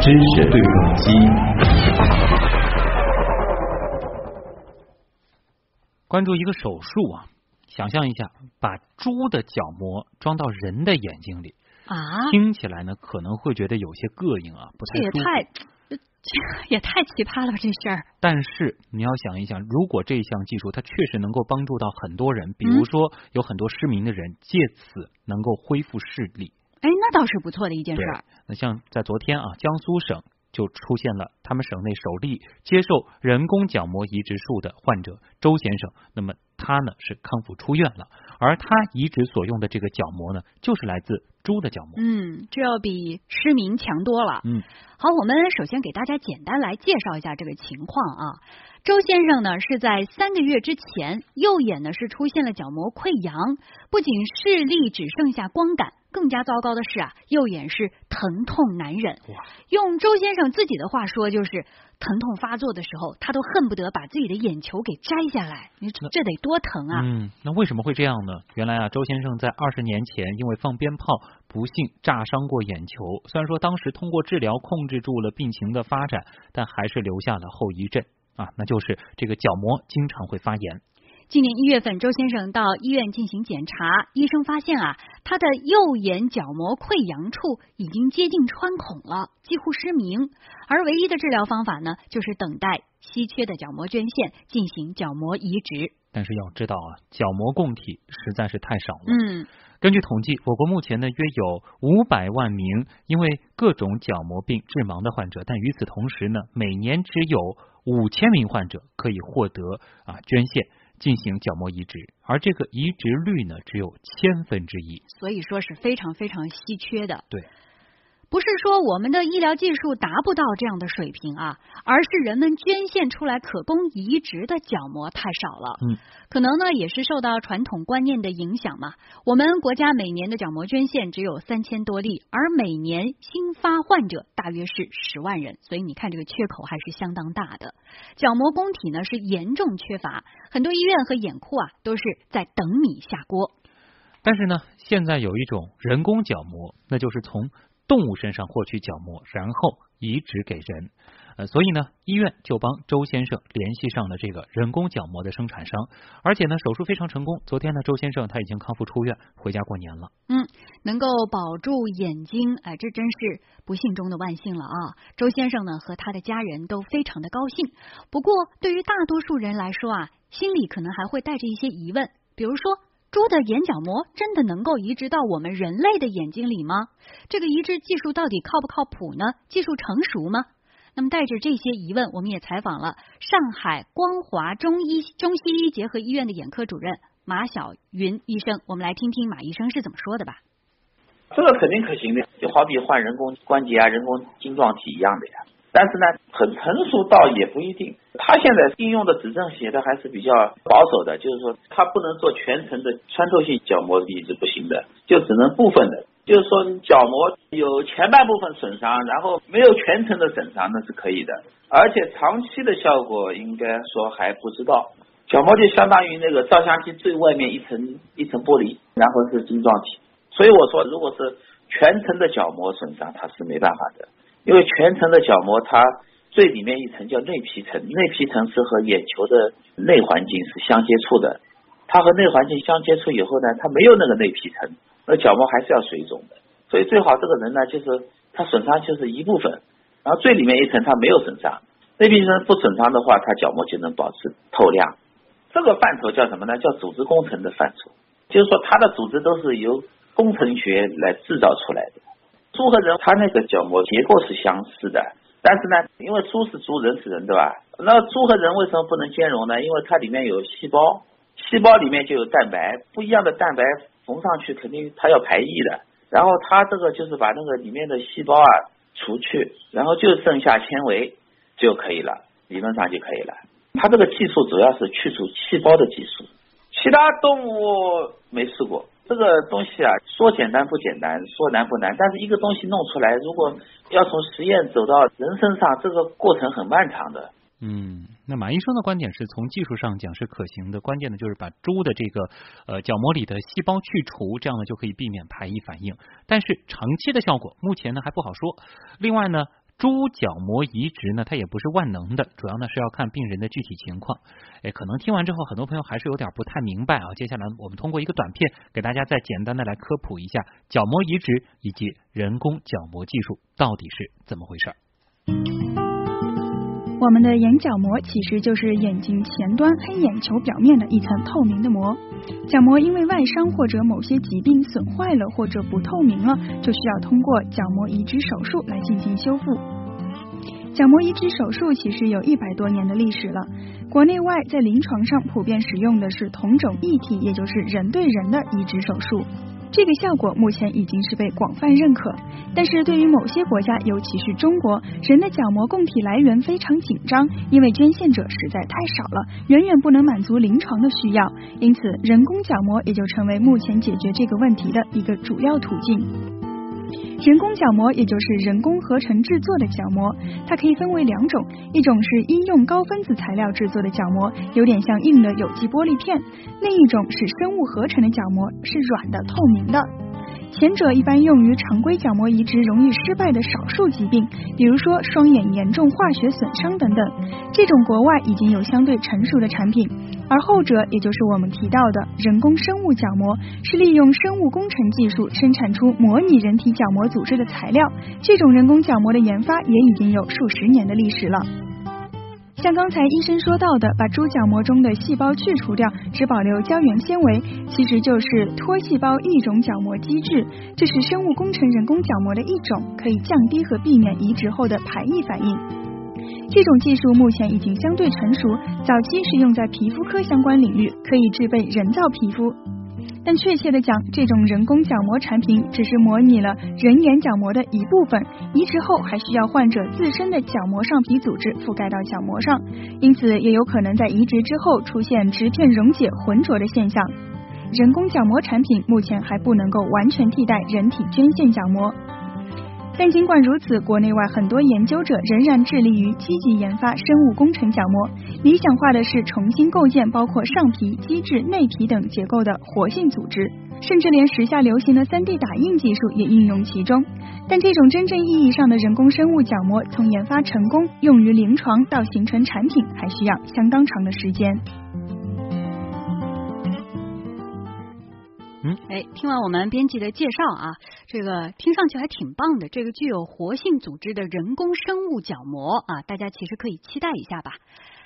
知识对撞机。关注一个手术啊，想象一下，把猪的角膜装到人的眼睛里，啊，听起来呢可能会觉得有些膈应啊，不太舒服。这也太这 也太奇葩了吧，这事儿。但是你要想一想，如果这项技术它确实能够帮助到很多人，比如说有很多失明的人借此能够恢复视力。哎，那倒是不错的一件事儿。，那像在昨天啊，江苏省就出现了他们省内首例接受人工角膜移植术的患者周先生。那么他呢是康复出院了，而他移植所用的这个角膜呢，就是来自猪的角膜。嗯，这要比失明强多了。嗯，好，我们首先给大家简单来介绍一下这个情况啊。周先生呢是在三个月之前，右眼呢是出现了角膜溃疡，不仅视力只剩下光感，更加糟糕的是啊，右眼是疼痛难忍。哇，用周先生自己的话说，就是疼痛发作的时候，他都恨不得把自己的眼球给摘下来。你这这得多疼啊！嗯，那为什么会这样呢？原来啊，周先生在二十年前因为放鞭炮不幸炸伤过眼球，虽然说当时通过治疗控制住了病情的发展，但还是留下了后遗症啊，那就是这个角膜经常会发炎。今年一月份，周先生到医院进行检查，医生发现啊，他的右眼角膜溃疡处已经接近穿孔了，几乎失明。而唯一的治疗方法呢，就是等待稀缺的角膜捐献，进行角膜移植。但是要知道啊，角膜供体实在是太少了。嗯，根据统计，我国目前呢约有五百万名因为各种角膜病致盲的患者，但与此同时呢，每年只有五千名患者可以获得啊捐献进行角膜移植，而这个移植率呢只有千分之一。所以说是非常非常稀缺的。对。不是说我们的医疗技术达不到这样的水平啊，而是人们捐献出来可供移植的角膜太少了。嗯，可能呢也是受到传统观念的影响嘛。我们国家每年的角膜捐献只有三千多例，而每年新发患者大约是十万人，所以你看这个缺口还是相当大的。角膜供体呢是严重缺乏，很多医院和眼库啊都是在等米下锅。但是呢，现在有一种人工角膜，那就是从动物身上获取角膜，然后移植给人。呃，所以呢，医院就帮周先生联系上了这个人工角膜的生产商，而且呢，手术非常成功。昨天呢，周先生他已经康复出院，回家过年了。嗯，能够保住眼睛，哎，这真是不幸中的万幸了啊！周先生呢和他的家人都非常的高兴。不过，对于大多数人来说啊，心里可能还会带着一些疑问，比如说。猪的眼角膜真的能够移植到我们人类的眼睛里吗？这个移植技术到底靠不靠谱呢？技术成熟吗？那么带着这些疑问，我们也采访了上海光华中医中西医结合医院的眼科主任马晓云医生，我们来听听马医生是怎么说的吧。这个肯定可行的，就好比换人工关节啊、人工晶状体一样的呀。但是呢，很成熟倒也不一定。他现在应用的指证写的还是比较保守的，就是说他不能做全程的穿透性角膜移植不行的，就只能部分的。就是说角膜有前半部分损伤，然后没有全程的损伤，那是可以的。而且长期的效果应该说还不知道。角膜就相当于那个照相机最外面一层一层玻璃，然后是晶状体。所以我说，如果是全程的角膜损伤，它是没办法的。因为全程的角膜，它最里面一层叫内皮层，内皮层是和眼球的内环境是相接触的。它和内环境相接触以后呢，它没有那个内皮层，那角膜还是要水肿的。所以最好这个人呢，就是他损伤就是一部分，然后最里面一层它没有损伤，内皮层不损伤的话，它角膜就能保持透亮。这个范畴叫什么呢？叫组织工程的范畴，就是说它的组织都是由工程学来制造出来的。猪和人，它那个角膜结构是相似的，但是呢，因为猪是猪，人是人，对吧？那猪和人为什么不能兼容呢？因为它里面有细胞，细胞里面就有蛋白，不一样的蛋白缝上去，肯定它要排异的。然后它这个就是把那个里面的细胞啊除去，然后就剩下纤维就可以了，理论上就可以了。它这个技术主要是去除细胞的技术，其他动物没试过。这个东西啊，说简单不简单，说难不难。但是一个东西弄出来，如果要从实验走到人身上，这个过程很漫长的。嗯，那马医生的观点是从技术上讲是可行的，关键的就是把猪的这个呃角膜里的细胞去除，这样呢就可以避免排异反应。但是长期的效果目前呢还不好说。另外呢。猪角膜移植呢，它也不是万能的，主要呢是要看病人的具体情况。哎，可能听完之后，很多朋友还是有点不太明白啊。接下来我们通过一个短片，给大家再简单的来科普一下角膜移植以及人工角膜技术到底是怎么回事。我们的眼角膜其实就是眼睛前端黑眼球表面的一层透明的膜。角膜因为外伤或者某些疾病损坏了或者不透明了，就需要通过角膜移植手术来进行修复。角膜移植手术其实有一百多年的历史了，国内外在临床上普遍使用的是同种异体，也就是人对人的移植手术。这个效果目前已经是被广泛认可，但是对于某些国家，尤其是中国，人的角膜供体来源非常紧张，因为捐献者实在太少了，远远不能满足临床的需要，因此人工角膜也就成为目前解决这个问题的一个主要途径。人工角膜也就是人工合成制作的角膜，它可以分为两种，一种是医用高分子材料制作的角膜，有点像硬的有机玻璃片；另一种是生物合成的角膜，是软的、透明的。前者一般用于常规角膜移植容易失败的少数疾病，比如说双眼严重化学损伤等等。这种国外已经有相对成熟的产品，而后者也就是我们提到的人工生物角膜，是利用生物工程技术生产出模拟人体角膜组织的材料。这种人工角膜的研发也已经有数十年的历史了。像刚才医生说到的，把猪角膜中的细胞去除掉，只保留胶原纤维，其实就是脱细胞异种角膜机制。这是生物工程人工角膜的一种，可以降低和避免移植后的排异反应。这种技术目前已经相对成熟，早期是用在皮肤科相关领域，可以制备人造皮肤。但确切的讲，这种人工角膜产品只是模拟了人眼角膜的一部分，移植后还需要患者自身的角膜上皮组织覆盖到角膜上，因此也有可能在移植之后出现植片溶解浑浊的现象。人工角膜产品目前还不能够完全替代人体捐献角膜。但尽管如此，国内外很多研究者仍然致力于积极研发生物工程角膜。理想化的是重新构建包括上皮、基质、内皮等结构的活性组织，甚至连时下流行的 3D 打印技术也应用其中。但这种真正意义上的人工生物角膜，从研发成功用于临床到形成产品，还需要相当长的时间。嗯，哎，听完我们编辑的介绍啊，这个听上去还挺棒的。这个具有活性组织的人工生物角膜啊，大家其实可以期待一下吧。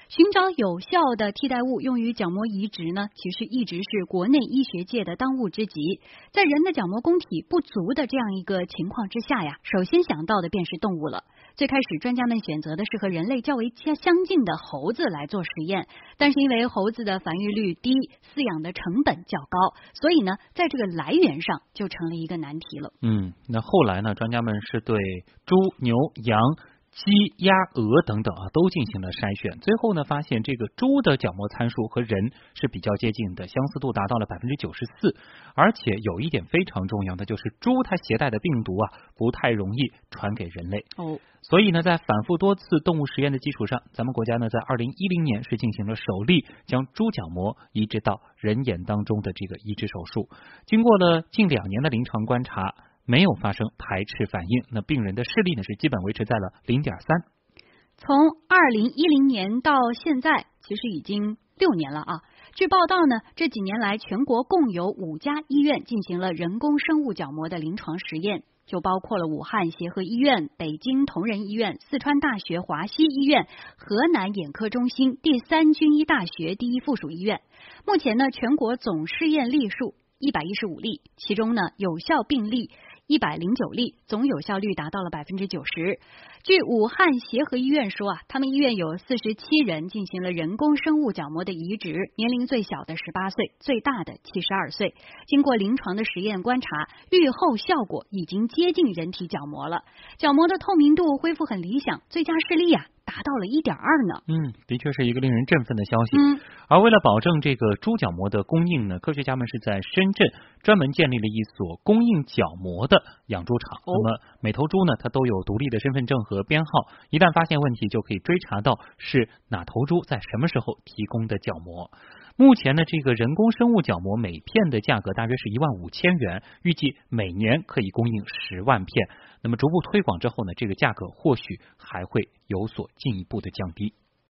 寻找有效的替代物用于角膜移植呢，其实一直是国内医学界的当务之急。在人的角膜供体不足的这样一个情况之下呀，首先想到的便是动物了。最开始，专家们选择的是和人类较为相相近的猴子来做实验，但是因为猴子的繁育率低，饲养的成本较高，所以呢，在这个来源上就成了一个难题了。嗯，那后来呢，专家们是对猪、牛、羊。鸡、鸭、鹅等等啊，都进行了筛选，最后呢，发现这个猪的角膜参数和人是比较接近的，相似度达到了百分之九十四。而且有一点非常重要的就是，猪它携带的病毒啊，不太容易传给人类。哦，所以呢，在反复多次动物实验的基础上，咱们国家呢，在二零一零年是进行了首例将猪角膜移植到人眼当中的这个移植手术。经过了近两年的临床观察。没有发生排斥反应，那病人的视力呢是基本维持在了零点三。从二零一零年到现在，其实已经六年了啊。据报道呢，这几年来全国共有五家医院进行了人工生物角膜的临床实验，就包括了武汉协和医院、北京同仁医院、四川大学华西医院、河南眼科中心、第三军医大学第一附属医院。目前呢，全国总试验例数一百一十五例，其中呢有效病例。一百零九例，总有效率达到了百分之九十。据武汉协和医院说啊，他们医院有四十七人进行了人工生物角膜的移植，年龄最小的十八岁，最大的七十二岁。经过临床的实验观察，愈后效果已经接近人体角膜了，角膜的透明度恢复很理想，最佳视力啊达到了一点二呢。嗯，的确是一个令人振奋的消息。嗯，而为了保证这个猪角膜的供应呢，科学家们是在深圳专门建立了一所供应角膜的养猪场。哦那么每头猪呢，它都有独立的身份证和编号，一旦发现问题，就可以追查到是哪头猪在什么时候提供的角膜。目前呢，这个人工生物角膜每片的价格大约是一万五千元，预计每年可以供应十万片。那么逐步推广之后呢，这个价格或许还会有所进一步的降低。